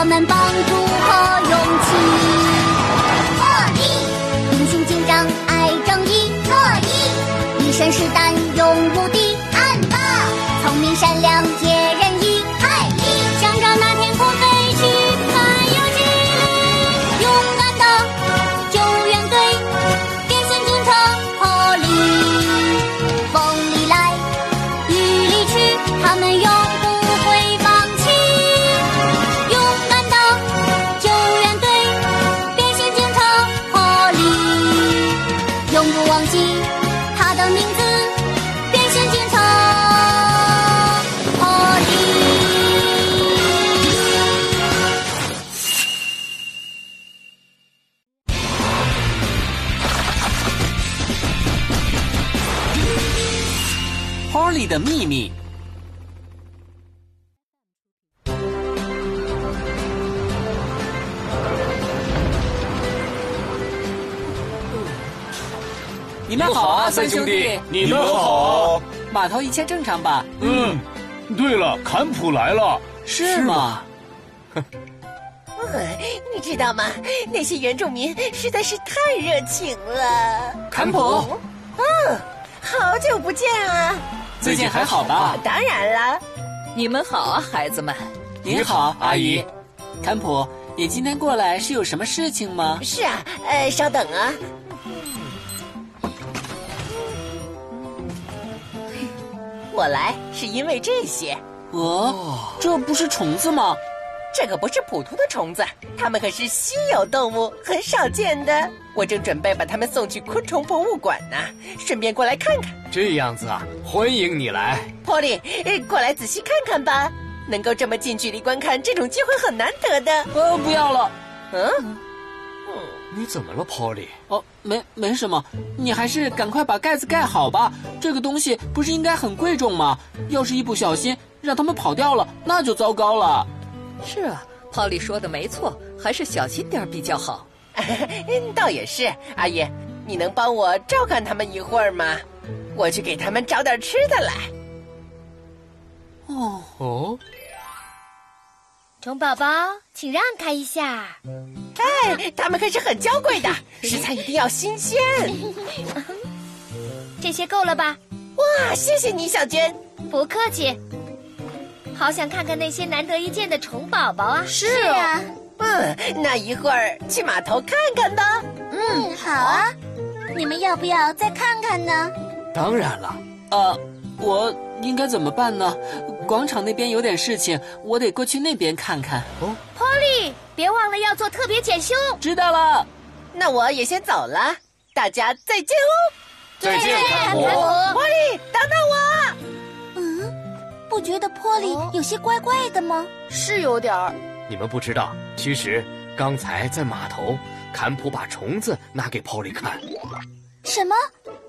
我们帮助和勇气。破例，英雄警长爱正义，乐意一身是胆勇无敌，暗八聪明善良 Polly 的秘密》。你们好啊，三兄弟！你们好。码头一切正常吧？嗯，对了，坎普来了。是吗？呃 你知道吗？那些原住民实在是太热情了。坎普，嗯好久不见啊！最近还好吧？当然了，你们好啊，孩子们。您好，阿姨。坎普，你今天过来是有什么事情吗？是啊，呃，稍等啊。我来是因为这些，哦，这不是虫子吗？这可不是普通的虫子，它们可是稀有动物，很少见的。我正准备把它们送去昆虫博物馆呢，顺便过来看看。这样子啊，欢迎你来。Polly，呃过来仔细看看吧。能够这么近距离观看，这种机会很难得的。呃，不要了。嗯，你怎么了，Polly？哦，没没什么，你还是赶快把盖子盖好吧。这个东西不是应该很贵重吗？要是一不小心让它们跑掉了，那就糟糕了。是啊，Polly 说的没错，还是小心点比较好。嗯 倒也是。阿姨，你能帮我照看他们一会儿吗？我去给他们找点吃的来。哦，哦，虫宝宝，请让开一下。哎，他们可是很娇贵的，食材一定要新鲜。这些够了吧？哇，谢谢你，小娟。不客气。好想看看那些难得一见的虫宝宝啊！是啊，嗯，那一会儿去码头看看吧。嗯，好啊。你们要不要再看看呢？当然了。呃，我应该怎么办呢？广场那边有点事情，我得过去那边看看。Polly，别忘了要做特别检修。知道了。那我也先走了，大家再见哦。再见，坎普。波利，等等我。嗯，不觉得波利有些怪怪的吗？是有点儿。你们不知道，其实刚才在码头，坎普把虫子拿给 Polly 看。什么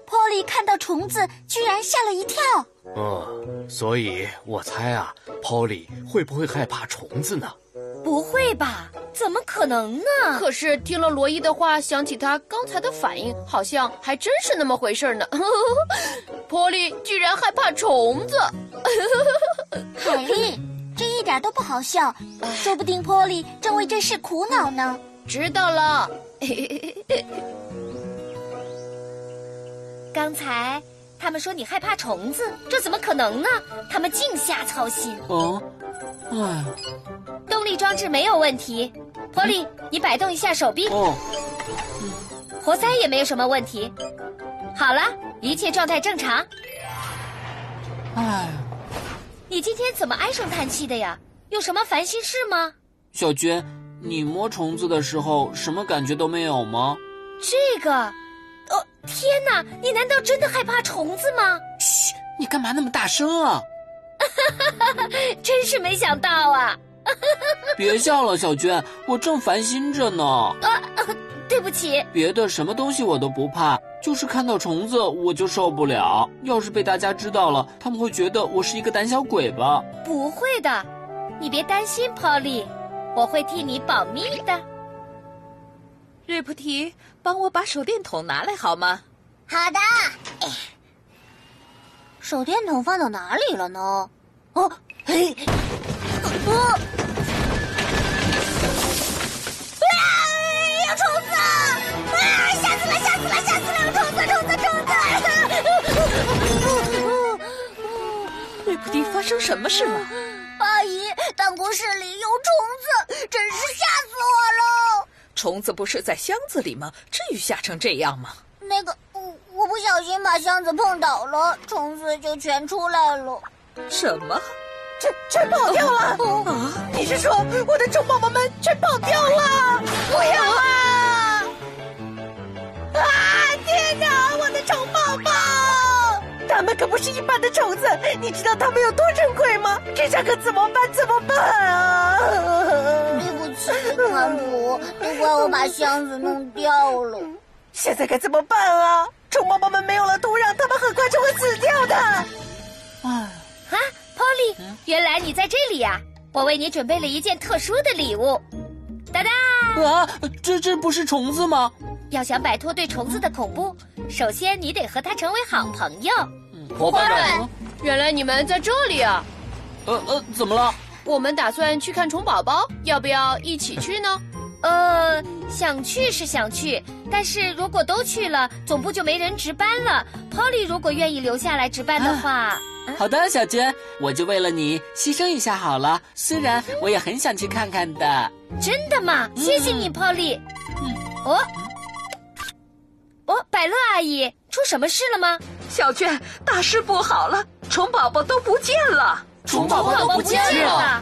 ？Polly 看到虫子，居然吓了一跳。嗯，所以我猜啊，Polly 会不会害怕虫子呢？不会吧？怎么可能呢？可是听了罗伊的话，想起他刚才的反应，好像还真是那么回事呢。波利居然害怕虫子，海 莉，这一点都不好笑。说不定 Polly 正为这事苦恼呢。知道了。刚才他们说你害怕虫子，这怎么可能呢？他们净瞎操心。哦，哎，动力装置没有问题。波利，你摆动一下手臂。哦，活塞也没有什么问题。好了，一切状态正常。哎，你今天怎么唉声叹气的呀？有什么烦心事吗？小娟，你摸虫子的时候什么感觉都没有吗？这个，哦，天哪！你难道真的害怕虫子吗？嘘，你干嘛那么大声啊？真是没想到啊！别笑了，小娟，我正烦心着呢。啊，对不起。别的什么东西我都不怕，就是看到虫子我就受不了。要是被大家知道了，他们会觉得我是一个胆小鬼吧？不会的，你别担心，Polly，我会替你保密的。瑞普提，帮我把手电筒拿来好吗？好的。哎手电筒放到哪里了呢？哦，嘿，哦，吓死了！虫子！虫子！虫子！瑞普提，发生什么事了？阿姨，办公室里有虫子，真是吓死我了！虫子不是在箱子里吗？至于吓成这样吗？那个，我我不小心把箱子碰倒了，虫子就全出来了。什么？全全跑掉了！啊！你是说我的虫宝宝们全跑掉了？不是一般的虫子，你知道它们有多珍贵吗？这下可怎么办？怎么办啊？对不起，潘普，都怪我把箱子弄掉了。现在该怎么办啊？虫宝宝们没有了土壤，它们很快就会死掉的。啊，啊，Polly，原来你在这里呀、我为你准备了一件特殊的礼物，哒哒！啊，这这不是虫子吗？要想摆脱对虫子的恐怖，首先你得和它成为好朋友。伙伴们，嗯原来你们在这里啊！呃呃，怎么了？我们打算去看虫宝宝，要不要一起去呢？呃，想去是想去，但是如果都去了，总部就没人值班了。Polly 如果愿意留下来值班的话，好的，小娟，我就为了你牺牲一下好了。虽然我也很想去看看的。真的吗？谢谢你，Polly。哦，哦，百乐阿姨，出什么事了吗？小娟，大事不好了，虫宝宝都不见了。虫宝宝都不见了。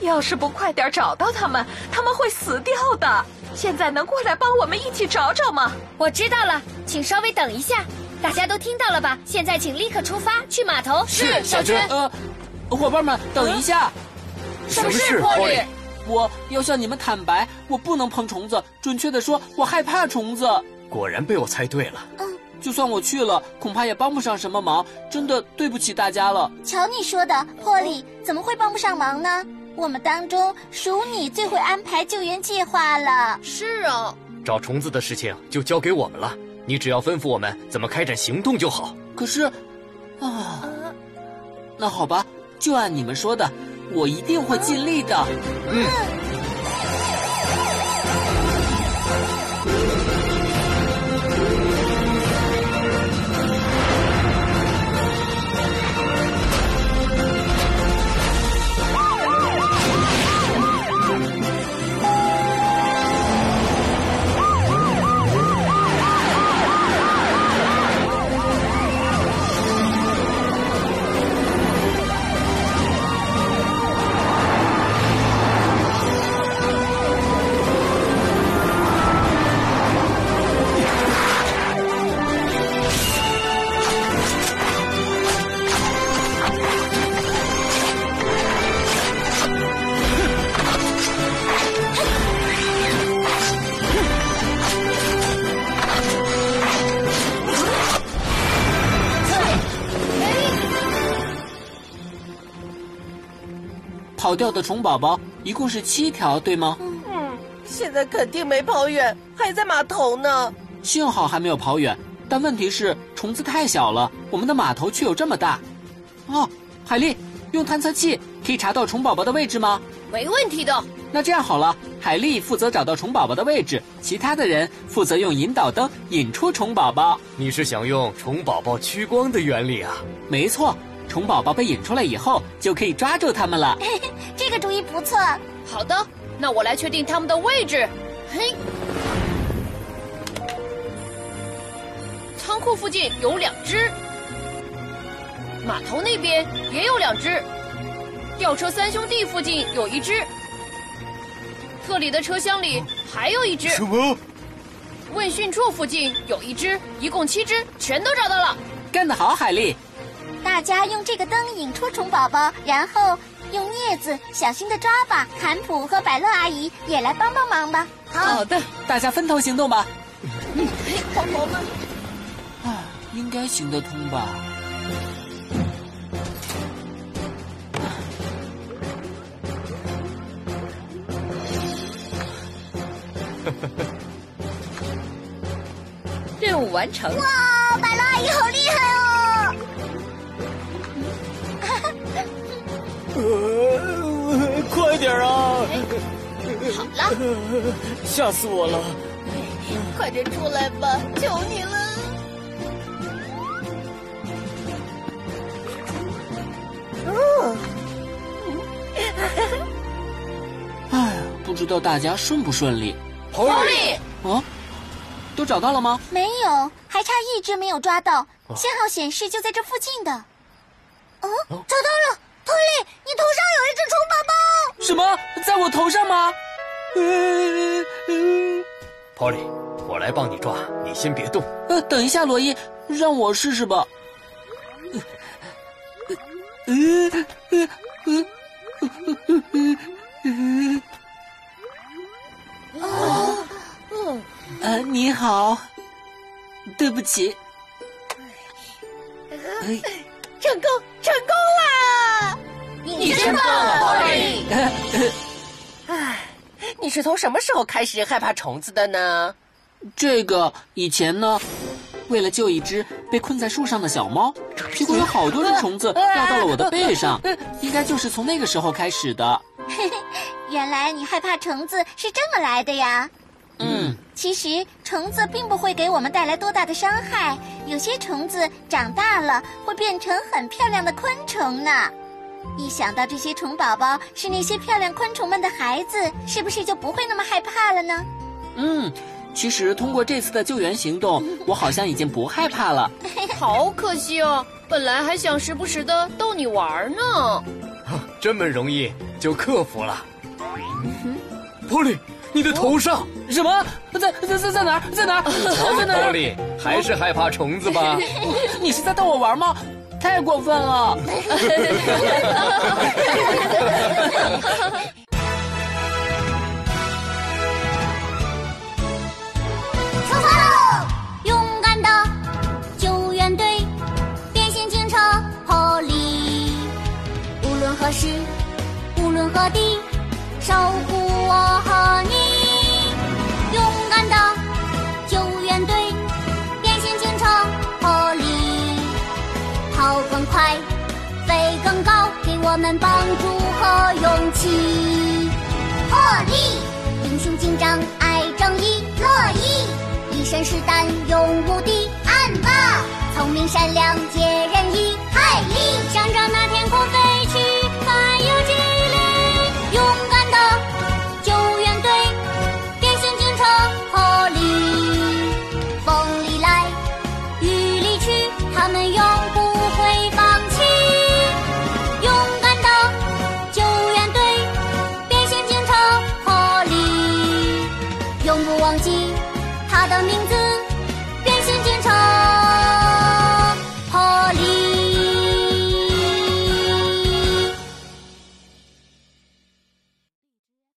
要是不快点找到他们，他们会死掉的。现在能过来帮我们一起找找吗？我知道了，请稍微等一下。大家都听到了吧？现在请立刻出发去码头。是小娟。呃，伙伴们，等一下，什么事，Polly？我要向你们坦白，我不能碰虫子。准确的说，我害怕虫子。果然被我猜对了。嗯就算我去了，恐怕也帮不上什么忙。真的对不起大家了。瞧你说的，霍利怎么会帮不上忙呢？我们当中属你最会安排救援计划了。是啊，找虫子的事情就交给我们了，你只要吩咐我们怎么开展行动就好。可是，啊，那好吧，就按你们说的，我一定会尽力的。嗯。跑掉的虫宝宝一共是七条，对吗？嗯，现在肯定没跑远，还在码头呢。幸好还没有跑远，但问题是虫子太小了，我们的码头却有这么大。哦，海丽，用探测器可以查到虫宝宝的位置吗？没问题的。那这样好了，海丽负责找到虫宝宝的位置，其他的人负责用引导灯引出虫宝宝。你是想用虫宝宝趋光的原理啊？没错，虫宝宝被引出来以后，就可以抓住它们了。这个主意不错。好的，那我来确定他们的位置。嘿，仓库附近有两只，码头那边也有两只，吊车三兄弟附近有一只，特里的车厢里还有一只，么？问讯处附近有一只，一共七只，全都找到了。干得好，海丽！大家用这个灯引出虫宝宝，然后用镊子小心的抓吧。坎普和百乐阿姨也来帮帮忙吧。好的，大家分头行动吧。宝宝们，唉，应该行得通吧？任务完成。哇，百乐阿姨好厉害哦！呃，快点啊！好了，吓死我了！快点出来吧，求你了！哦，哎，不知道大家顺不顺利？跑力，啊，都找到了吗？没有，还差一只没有抓到，信号显示就在这附近的。哦，找到了，托利，你头上有一只虫宝宝。什么，在我头上吗？呃呃 Polly，我来帮你抓，你先别动。呃，等一下，罗伊，让我试试吧。嗯嗯嗯嗯嗯嗯嗯。啊，嗯呃，你好，对不起。哎，是从什么时候开始害怕虫子的呢？这个以前呢，为了救一只被困在树上的小猫，结果有好多只虫子 掉到了我的背上，应该就是从那个时候开始的。原来你害怕虫子是这么来的呀？嗯，其实虫子并不会给我们带来多大的伤害，有些虫子长大了会变成很漂亮的昆虫呢。一想到这些虫宝宝是那些漂亮昆虫们的孩子，是不是就不会那么害怕了呢？嗯，其实通过这次的救援行动，我好像已经不害怕了。好可惜哦，本来还想时不时的逗你玩呢。这么容易就克服了。Polly，你的头上，什么？在在在在哪儿？在哪儿？在哪儿？Polly 还是害怕虫子吧？你是在逗我玩吗？太过分了！跑更快，飞更高，给我们帮助和勇气。破例，英雄警长爱正义，乐意。一身是胆，勇无敌，暗霸，聪明善良，解人意，害力，向着那天空飞